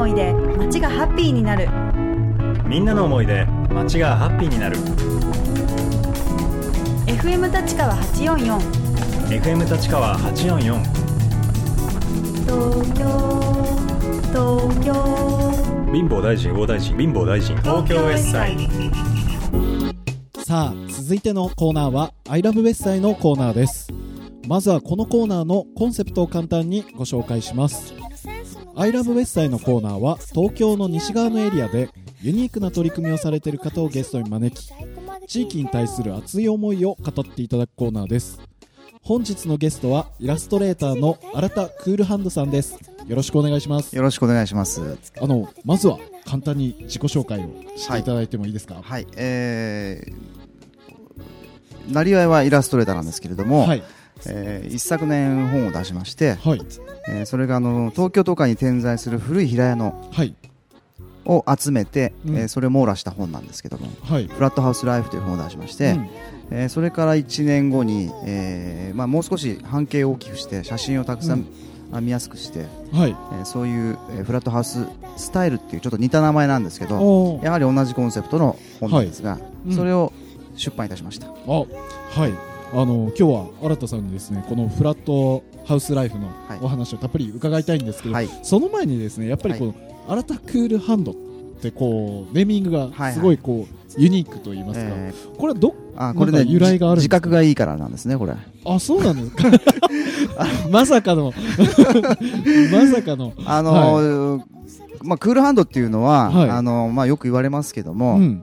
思いで街がハッピーになる。みんなの思いで街がハッピーになる。FM 立川844 FM 立川844東京東京。貧乏大臣大大臣貧乏大臣。東京ウェッサイ。さあ続いてのコーナーは「ILOVE ウェッサイ」のコーナーです。まずはこのコーナーのコンセプトを簡単にご紹介します「ILOVE ウェッサイ」のコーナーは東京の西側のエリアでユニークな取り組みをされている方をゲストに招き地域に対する熱い思いを語っていただくコーナーです。本日のゲストはイラストレーターの新田クールハンドさんです。よろしくお願いします。よろしくお願いします。あのまずは簡単に自己紹介をしていただいてもいいですか？はい、えー、なりわいはイラストレーターなんですけれども、はいえー一昨年本を出しまして、はい。えーそれがあの東京都下に点在する古い平屋のはい。を集めて、うん。えーそれを網羅した本なんですけども、はい。フラットハウスライフという本を出しまして、うん。えーそれから1年後に、えーまあ、もう少し半径を大きくして写真をたくさうん。ん、あ見やすくして、はい。えーそういう、えーフラットハウススタイルっていうちょっと似た名前なんですけどやはり同じコンセプトの本なんですが、うん。それを出版いたしました。あはいあの今日は新田さんにですねこのフラットハウスライフのはい。お話をたっぷり伺いたいんですけど、はい。その前にですねやっぱりこの、新田クールハンドってこうネーミングがはいすごいこう、ユニークと言いますか、えこれはどーあこれね由来がある自覚がいいからなんですねこれ。あそうなんですか？まさかの。まさかの。あのーまあ、クールハンドっていうのは、はい。あのーまあ、よく言われますけども、うん。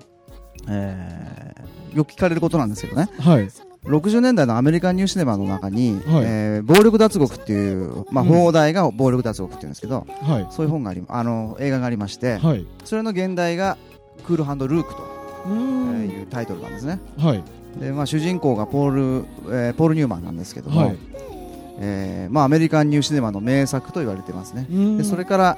えーよく聞かれることなんですけどね。はい60年代のアメリカンニューシネマの中に、はい。えー暴力脱獄っていう、まあ、うん。放題が暴力脱獄っていうんですけど、はい。そういう本がありあの映画がありまして、はい。それの現代がクールハンドルークというタイトルなんですね。はい。で、まあ、主人公がポール、えーポール・ニューマンなんですけども、はい。えーまあ、アメリカンニューシネマの名作と言われてますね。でそれから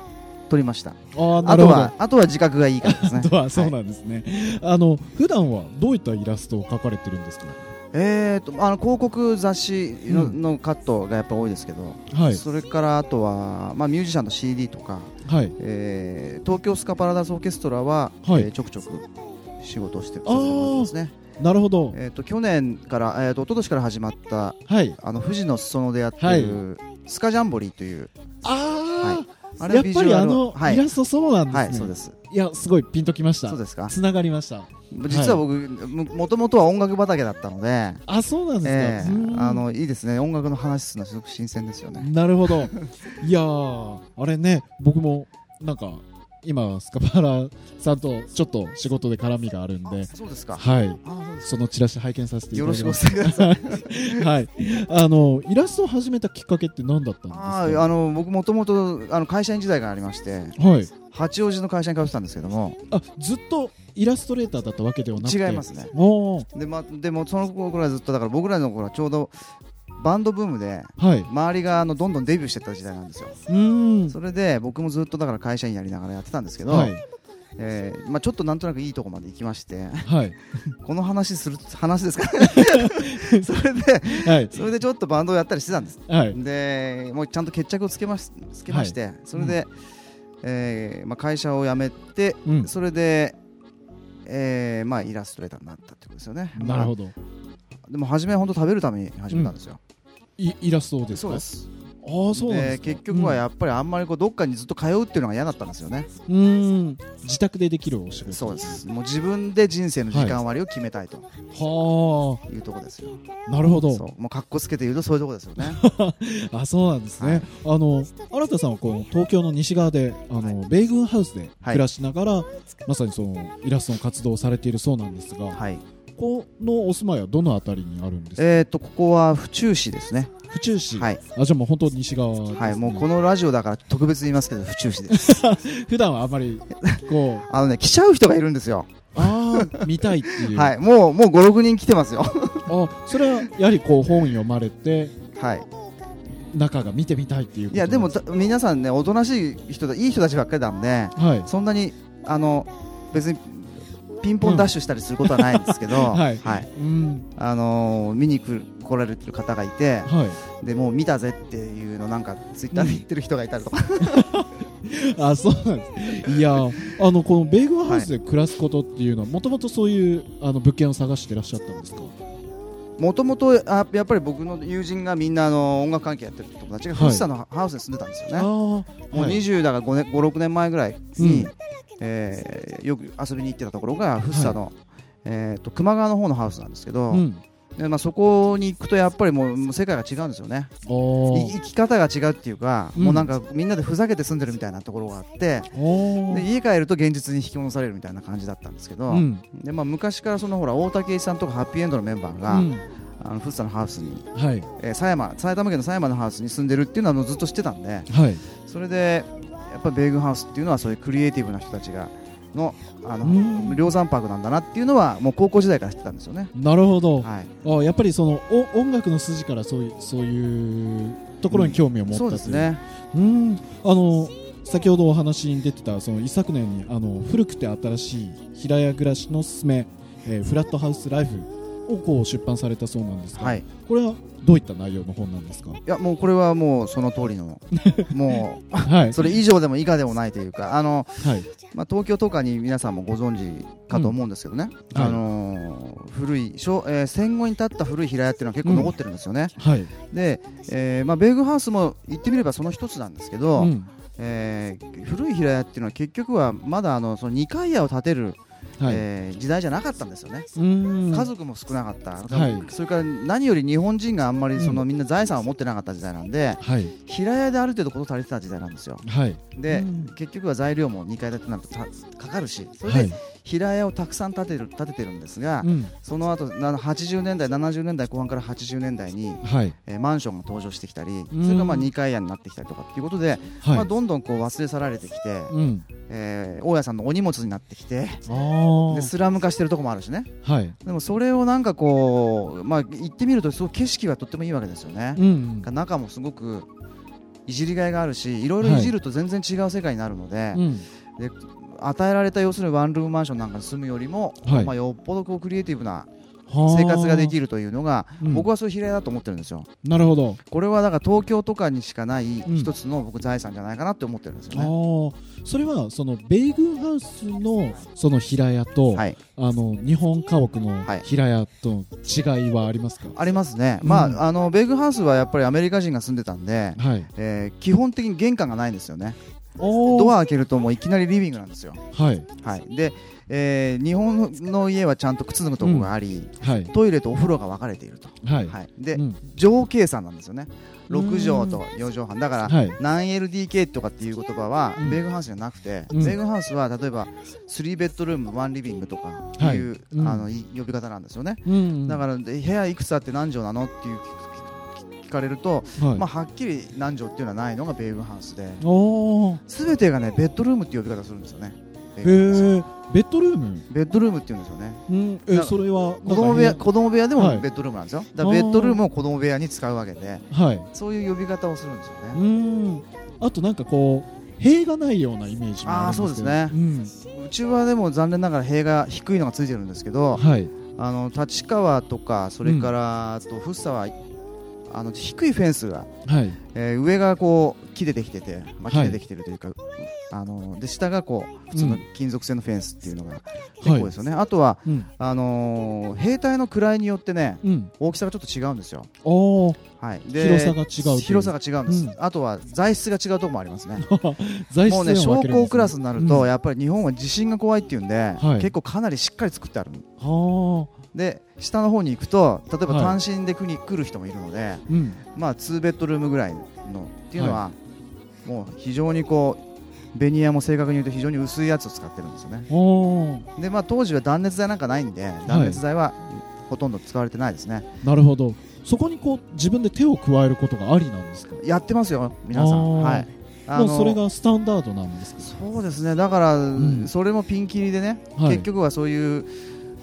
撮りました。ああとはあとは自覚がいいからですね。あとはそうはいなんですね、あの普段はどういったイラストを描かれてるんですか？えー、とあの広告雑誌の,、うん。のカットがやっぱ多いですけど、はい。それからあとは、まあ、ミュージシャンの CD とか、はい。えー東京スカパラダスオーケストラは、はい。えーちょくちょく仕事をしてさせてね、なるほど。えー、と去年から、えー、と一昨年から始まったはい。あの富士の裾野でやってる、スカジャンボリーというあああ、やっぱりあの、はい。イラストそうなんですね、はいそうです。いやすごいピンときました。そうですか？つながりました。実は僕、ももともとは音楽畑だったので、あそうなんですか、えうーあのいいですね。音楽の話するのはすごく新鮮ですよね。なるほど。いやーあれね僕もなんか今スカパラさんとちょっと仕事で絡みがあるんでそうですか。はい。あそのチラシ拝見させていただきます。よろしくお伝えくださいはい。あのイラストを始めたきっかけって何だったんですか？あの僕もともとあの会社員時代がありましてはい。八王子の会社に通ってたんですけども。あずっとイラストレーターだったわけではなくて。違いますね。で,、ま、でもその頃はずっとだから僕らの頃はちょうどバンドブームではい。周りがあのどんどんデビューしてった時代なんですよ。それで僕もずっとだから会社員やりながらやってたんですけど、はい。えーまあ、ちょっとなんとなくいいとこまで行きましてはい。この話する話ですか？それではい。それでちょっとバンドをやったりしてたんです。はい。でもうちゃんと決着をつけましつけまして、それで、えーまあ、会社を辞めて、うん。それで、えーまあ、イラストレーターになったってことですよね。ど、なるほど。まあでも初めは本当食べるために始めたんですよ、イイラストですか？そうです。ああそうなんですか？結局はやっぱりあんまりこうどっかにずっと通うっていうのが嫌だったんですよね、うん。うーん自宅でできるお仕事。そうです。もう自分で人生の時間割を決めたいと。はいうところですよ、あなるほど。そう。もうかっこつけて言うとそういうところですよね。あそうなんですね、はい。あの新田さんはこの東京の西側であの、米軍ハウスで暮らしながら、まさにそのイラストの活動をされているそうなんですが、はいこのお住まいはどのあたりにあるんですか、えっ、とここは府中市ですね。府中市、はい、あじゃあもう本当西側ね、はい、もうこのラジオだから特別に言いますけど府中市です。普段はあまりこう あのね来ちゃう人がいるんですよ。ああ見たいっていう、はいもうもう56人来てますよ。あそれはやはりこう本読まれてはい。中が見てみたいっていういやでも皆さんねおとなしい人だいい人たちばっかりなんではい。そんなにあの別にピンポンダッシュしたりすることはないんですけど、はい。あのー見に来る来られてる方がいてはい。でもう見たぜっていうのなんかツイッターで言ってる人がいたりとか、あそうなんです。いやあのこのベーグルハウスで暮らすことっていうのはもともとそういうあの物件を探してらっしゃったんですか？もともとやっぱり僕の友人がみんなあの音楽関係やってる友達がはい。福生のハウスに住んでたんですよね、あもうあはい20だから5年56年前ぐらいうん。に、えーよく遊びに行ってたところが福生の、えー、と球磨川の方のハウスなんですけど、うん。でまあ、そこに行くとやっぱりもう世界が違うんですよね。生き方が違うっていうか、うん。もうなんかみんなでふざけて住んでるみたいなところがあっておで家帰ると現実に引き戻されるみたいな感じだったんですけど、うん。でまあ、昔からそのほら大竹さんとかハッピーエンドのメンバーが、うん。あの福生のハウスに、はい。えー狭山埼玉県の狭山のハウスに住んでるっていうのはもうずっと知ってたんではい。それでやっぱベーグンハウスっていうのはそういうクリエイティブな人たちがのあのうん。量産パークなんだなっていうのはもう高校時代から知ってたんですよね。なるほど。はい、あやっぱりそのお音楽の筋からそういうそういうところに興味を持ったそうという。ですね。うん。あの先ほどお話に出てたその一昨年にあの古くて新しい平屋暮らしのすすめ、えーフラットハウスライフをこう出版されたそうなんですが、はい。いこれはどういった内容の本なんですか？やもうこれはもうその通りの もはい、うそれ以上でも以下でもないというかあの、はい、まあ、東京とかに皆さんもご存知かと思うんですけどね、うん。はい。あのー古い小、えー戦後に建った古い平屋っていうのは結構残ってるんですよね。はい、で、えーまあ、ベーグンハウスも言ってみればその一つなんですけど、うん。えー古い平屋っていうのは結局はまだあのその2階屋を建てる、はい、えー時代じゃなかったんですよね、家族も少なかった、はい。それから何より日本人があんまりその、みんな財産を持ってなかった時代なんではい、平屋である程度事足りてた時代なんですよ。はい、で、うん。結局は材料も2階建てになるとたかかるしそれではい、平屋をたくさん建てる建ててるんですが、うん、その後な80年代70年代後半から80年代に、はい、えーマンションが登場してきたりうん。それがまあ2階屋になってきたりとかっていうことで、はい、まあ、どんどんこう忘れ去られてきて、うん、えー大家さんのお荷物になってきてあでスラム化してるとこもあるしね。あ、はい、でもそれをなんかこう、まあ、行ってみるとすごく景色がとってもいいわけですよね。う、ん、中もすごくいじりがいがあるしいろいろいじると全然違う世界になるので,、うん、で与えられた要するにワンルームマンションなんかに住むよりも、はい。まあ、よっぽどこうクリエイティブなはあ。生活ができるというのが、うん。僕はそういう平屋だと思ってるんですよ。なるほど、これはだから東京とかにしかないうん。一つの僕財産じゃないかなって思ってるんですよあね、あ、それはそのベーグンハウスのその平屋と、はい。あの日本家屋のはい。平屋との違いはありますか？ありますね、うん。まああのベーグンハウスはやっぱりアメリカ人が住んでたんで、はい。えー基本的に玄関がないんですよね。おドア開けるともういきなりリビングなんですよ。はい。はい。で、えー日本の家はちゃんと靴脱ぐところがあり、はい。トイレとお風呂が分かれていると、はい。はい、で、うん。上計算なんですよね。うん。6畳と4畳半。だから、はい。何 LDK とかっていう言葉は、うん。ベーグンハウスじゃなくて、うん。ベーグンハウスは例えば3ベッドルーム1リビングとかいう、はい。うん。あのい呼び方なんですよね、うん。だからで部屋いくつあって何畳なのっていう聞聞かれると、はい。まあ、はっきり何畳っていうのはないのがベーグンハウスでおー全てがねベッドルームっていう呼び方するんですよねベへえ。ベッドルーム？ベッドルームっていうんですよねうん。えだそれは子供部屋子供部屋ではいもベッドルームなんですよ、だからベッドルームを子供部屋に使うわけでへはい。そういう呼び方をするんですようね、ん。あとなんかこう塀がないようなイメージもあ。あーそうですねうん。うちはでも残念ながら塀が低いのがついてるんですけど、はい。あの立川とかそれから、あと福生はあの低いフェンスが、はい。えー上がこう木でできてて、まあ、木はい。でできてるというか、あので下がこう普通のうん。金属製のフェンスっていうのが結構ですよね、あとはうん。あのー兵隊の位によってねうん。大きさがちょっと違うんですよ、はい、広さが違う広さが違うんです、うん。あとは材質が違うところもありますね。材質もうね将校クラスになると、うん。やっぱり日本は地震が怖いっていうんで、はい。結構かなりしっかり作ってある。はで下の方に行くと例えばはい。単身で来に来る人もいるので、あ。うん。まあ2ベッドルームぐらいのっていうのは、もう非常にこうベニヤも正確に言うと非常に薄いやつを使ってるんですよね。でまあ当時は断熱材なんかないんで断熱材はほとんど使われてないですね、なるほど。そこにこう自分で手を加えることがありなんですか？やってますよ皆さん。はい。もうそれがスタンダードなんですか？そうですね。だから、ん。それもピンキリでね、はい。結局はそういう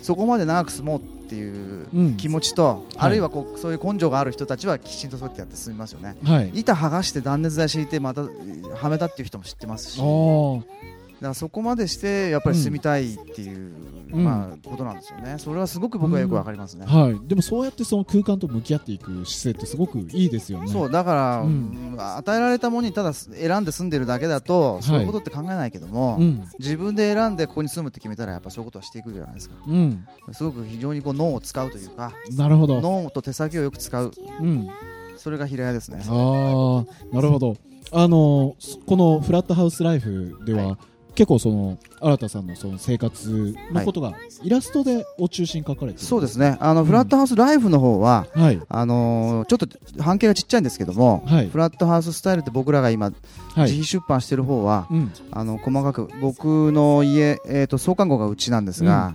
そこまで長く住もうっていううん気持ちと、い。あるいはこうそういう根性がある人たちはきちんとそうやってやって進みますよね。はい。板剥がして断熱材敷いてまたはめたっていう人も知ってますしああ。からそこまでしてやっぱり住みたいっていう、うん。まあ、ことなんですよね。それはすごく僕はよくわかりますね、はい、でもそうやってその空間と向き合っていく姿勢ってすごくいいですよね。そうだから、うん。うん与えられたものにただ選んで住んでるだけだと、そういうことって考えないけども、うん、自分で選んでここに住むって決めたらやっぱそういうことはしていくじゃないですか。うん、すごく非常にこう脳を使うというかなるほど。脳と手先をよく使う。うん、それが平屋ですね。ああ、なるほど。あのそこのフラットハウスライフでは、はい結構その新田さんのその生活のことがイラストでを中心に書かれてる。そうですね。あの、ん。フラットハウスライフの方ははい、あのーちょっと半径がちっちゃいんですけども、はい。フラットハウススタイルって僕らが今、はい、自費出版してる方はうん、あの細かく僕の家、えー、と創刊号がうちなんですが、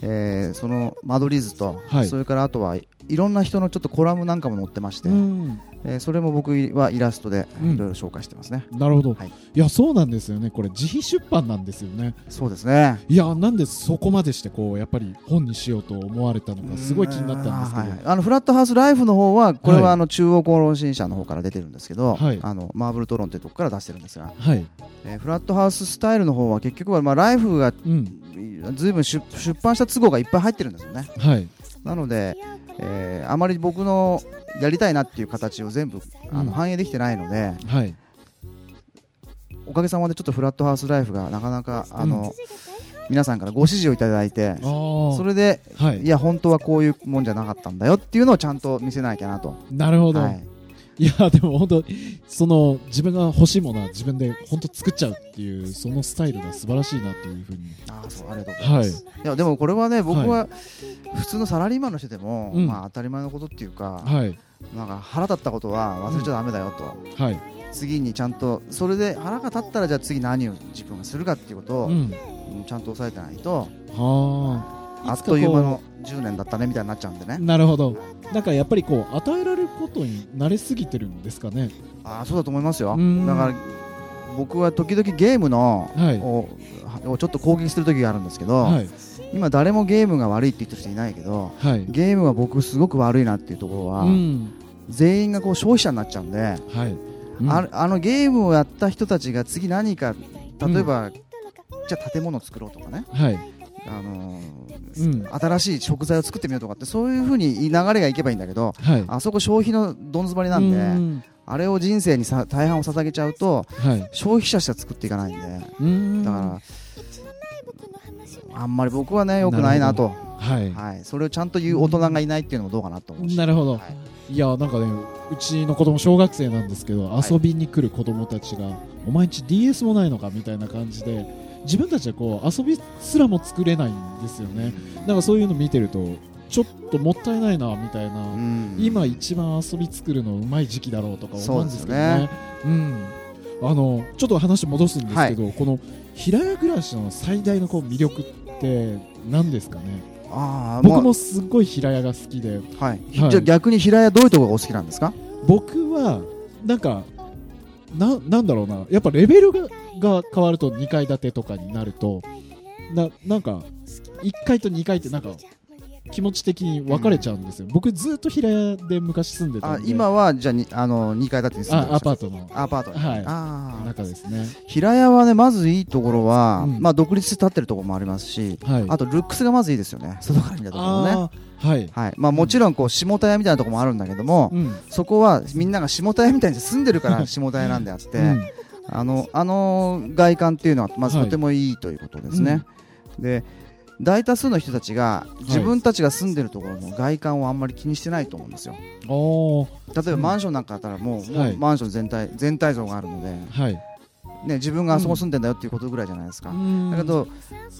えーその間取り図と、はい。それからあとはいろんな人のちょっとコラムなんかも載ってまして、うん、えーそれも僕はイラストでうん。いろいろ紹介してますね、なるほど、はい。い。や、そうなんですよね。これ自費出版なんですよね。そうですね。いや、なんでそこまでしてこうやっぱり本にしようと思われたのかすごい気になったんですけど。はいはい。あのフラットハウスライフの方はこれはあの中央公論新社の方から出てるんですけど、はい。あのマーブルトロンというところから出してるんですが、はい、えーフラットハウススタイルの方は結局はまあライフがうん、ずいぶん出出版した都合がいっぱい入ってるんですよね。はい、なので、えーあまり僕のやりたいなっていう形を全部あうん。の反映できてないので、はい、おかげさまでちょっとフラットハウスライフがなかなかあの、皆さんからご指示をいただいてああ、それではい。い、や本当はこういうもんじゃなかったんだよっていうのをちゃんと見せなきゃなと。なるほど。はいいやでも本当その自分が欲しいものは自分で本当作っちゃうっていうそのスタイルが素晴らしいなというふうに。あーそうありがとうございはいます。い、やでもこれはね僕は普通のサラリーマンの人でも、うん。まあ当たり前のことっていうか、はい。なんか腹立ったことは忘れちゃダメだよと、はい。次にちゃんとそれで腹が立ったらじゃあ次何を自分がするかっていうことを、うん。うんちゃんと抑えてないとはあ。あっという間の10年だったねみたいになっちゃうんでね。なるほどなんかやっぱりこう与えられることに慣れすぎてるんですかね。ああそうだと思いますよ。うん。だから僕は時々ゲームの、はい。ををちょっと攻撃する時があるんですけど、はい。今誰もゲームが悪いって言ってる人いないけどはい。ゲームは僕すごく悪いなっていうところは、うん。全員がこう消費者になっちゃうんで、はい。うん。ああのゲームをやった人たちが次何か例えば、じゃあ建物を作ろうとかね、はいあのーうん。新しい食材を作ってみようとかってそういうふうに流れがいけばいいんだけどはい。あそこ消費のどん詰まりなんで、うん。あれを人生にさ大半を捧げちゃうとはい。消費者しか作っていかないんで。うん。だからあんまり僕はね良くないなと。はい。はい、それをちゃんと言う大人がいないっていうのもどうかなと思うし。なるほど。はい。いやなんかねうちの子供小学生なんですけど、はい。遊びに来る子供たちがお前んち DS もないのかみたいな感じで自分たちはこう遊びすらも作れないんですよね。なんかそういうの見てるとちょっともったいないなみたいな、うん。今一番遊び作るのうまい時期だろうとか思うんですけどね。そううん。あのちょっと話戻すんですけど、この平屋暮らしの最大のこう魅力って何ですかね？ああ。僕もすっごい平屋が好きで。はい、はい。じゃあ逆に平屋どういうところがお好きなんですか？僕はなんかななんだろうな。やっぱレベルがが変わると2階建てとかになるとななんか1階と2階ってなんか気持ち的に分かれちゃうんですよ、僕ずっと平屋で昔住んでたんで。あ今はじゃあにあの2階建てに住んであアパートの。アパートに。はい。あー。中ですね。平屋はねまずいいところは、うん。まあ独立して立ってるところもありますしはい。あとルックスがまずいいですよね。外から見たところねはい、はい。まあ、もちろんこう下田屋みたいなところもあるんだけども、うん。そこはみんなが下田屋みたいに住んでるから下田屋なんであって、うん。あのあの外観っていうのはまずはいとてもいいということですね。で大多数の人たちが自分たちが住んでるところの外観をあんまり気にしてないと思うんですよ。おー。例えばマンションなんかだったらもうマンション全体全体像があるので、はいね、自分があそこ住んでんだよっていうことぐらいじゃないですか。うん。だけど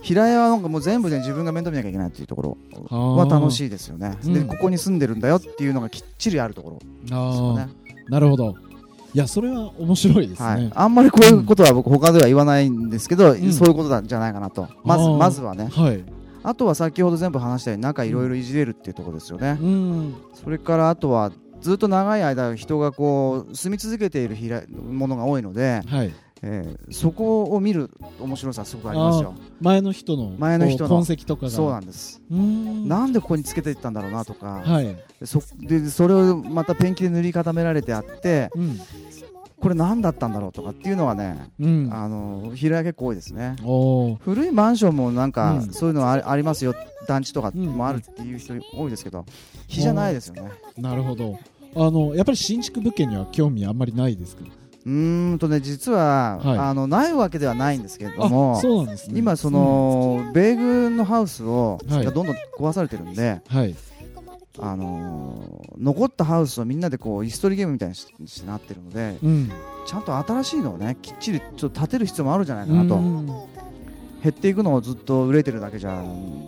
平屋はなんかもう全部ね自分が面倒見なきゃいけないっていうところは楽しいですよね。うん。でここに住んでるんだよっていうのがきっちりあるところ。ですよね。なるほど。いやそれは面白いですね、はい、あんまりこういうことは僕他では言わないんですけど、ん。そういうことなんじゃないかなと。まずまずはね。はい。あとは先ほど全部話したように中いろいろいじれるっていうところですよね、うん。それからあとはずっと長い間人がこう住み続けているものが多いので、はいえーそこを見る面白さすごくありますよ。前の人の前の人の痕跡とかが。そうなんです。なんでここにつけていったんだろうなとか、はい、そでそれをまたペンキで塗り固められてあってうん、これ何だったんだろうとかっていうのがね、うん。あの平屋結構多いですね。古いマンションもなんか、うん。そういうのありありますよ。団地とかもあるっていう人多いですけど日じゃないですよね。なるほど。あのやっぱり新築物件には興味あんまりないですか？うーんとね実は、はい。あのないわけではないんですけれどあもね。今その、米軍のハウスを、はい。がどんどん壊されてるんで、うんはい。あのー残ったハウスをみんなでこう椅子取りゲームみたいにしなってるのでうん。ちゃんと新しいのをねきっちりちょっと建てる必要もあるんじゃないかなと、うん減っていくのをずっと憂いてるだけじゃ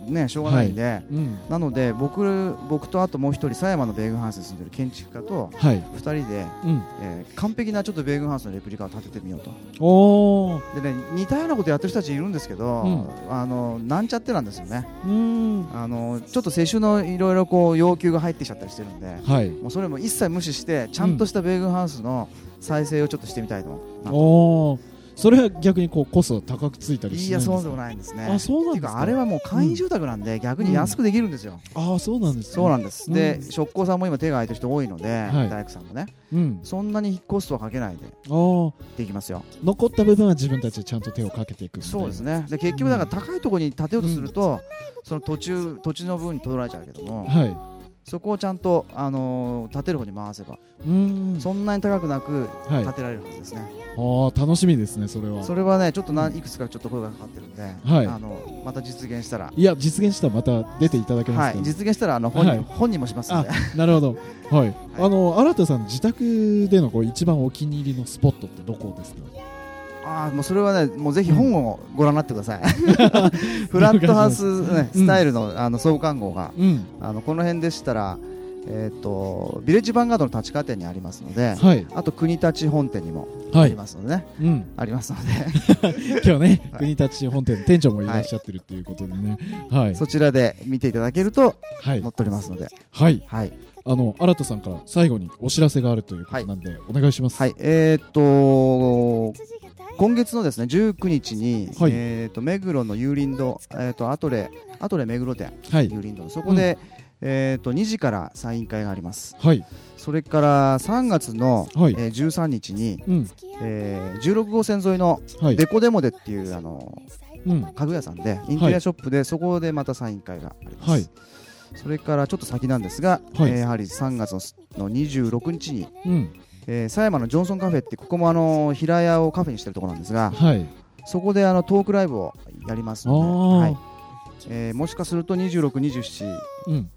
ねしょうがないんで、うん。なので僕僕とあともう一人狭山の米軍ハウスに住んでる建築家とはい。2人で、うん。えー完璧なちょっと米軍ハウスのレプリカを建ててみようと。でね似たようなことやってる人たちいるんですけど、うん。あのなんちゃってなんですよね。うん。あのちょっと世襲のいろいろこう要求が入ってきちゃったりしてるんではい。もうそれも一切無視してちゃんとした米軍ハウスの再生をちょっとしてみたいと思うなとおおそれは逆にこうコスト高くついたりしいないんですか？やそうでもないんですね。あそうなんですか？っていうかあれはもう簡易住宅なんで、逆に安くできるんですよ、ああそうなんですね。そうなんです、でうん。職工さんも今手が空いてる人多いので、はい。大工さんもね。うん。そんなにコストはかけないでああできますよ。残った部分は自分たちでちゃんと手をかけていくそうですね。で結局だから高いところに建てようとすると、その途中土地の分に取られちゃうけども、はいそこをちゃんと、あのー建てる方に回せば、うん。そんなに高くなくはい。建てられるはずですね、ああ楽しみですねそれは。それはねちょっとないくつかちょっと声がかかってるんで、はい。あのまた実現したら。いや実現したらまた出ていただけまはいすか、実現したらあの本人,、はい。本人もしますんあでなるほど。はい、あの新田さん自宅でのこう一番お気に入りのスポットってどこですか？あーもうそれはねもうぜひ本をご覧になってください、フラットハウス、ね、スタイルの,、あの創刊号がうん。あのこの辺でしたら、えー、とビレッジヴァンガードの立川店にありますので、はい。あと国立本店にもありはい、ますのでね、うん、ありますので。今日ね、はい。国立本店の店長もいらっしゃってるっていうことでね。はい。そちらで見ていただけるとはい。載っておりますので、はい。はい、あの新田さんから最後にお知らせがあるということなんで、お願いします。はい、えーっと今月のですね19日に、はい。えーっと目黒の有林堂、えーっとアトレアトレ目黒店はい。有林堂そこで、えーっと2時からサイン会があります。はい。それから3月の、はい。えー13日に、うん。えー16号線沿いのはい。デコデモデっていうあのうん。家具屋さんでインテリアショップで、そこでまたサイン会があります。はい。それからちょっと先なんですが、はい。えーやはり3月のの26日にうんえー狭山のジョンソンカフェってここもあの平屋をカフェにしてるところなんですがはい。そこであのトークライブをやりますあので、ー。はい。えーもしかすると26、27うん。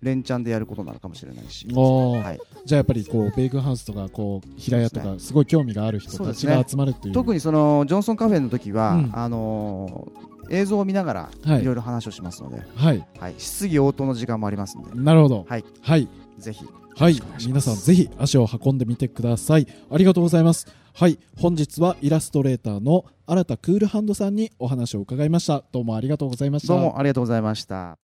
連チャンでやることになるかもしれないし、はい、じゃあやっぱりこうベーグンハウスとかこう平屋とかすごい興味がある人たちが集まるっていう。特にそのジョンソンカフェの時は、うん。あのー映像を見ながらはい。いろいろ話をしますので、はい。はい、質疑応答の時間もありますので、なるほど。はい、はい。ぜひはい皆さんぜひ足を運んでみてください。ありがとうございます。はい本日はイラストレーターの新田クールハンドさんにお話を伺いました。どうもありがとうございました。どうもありがとうございました。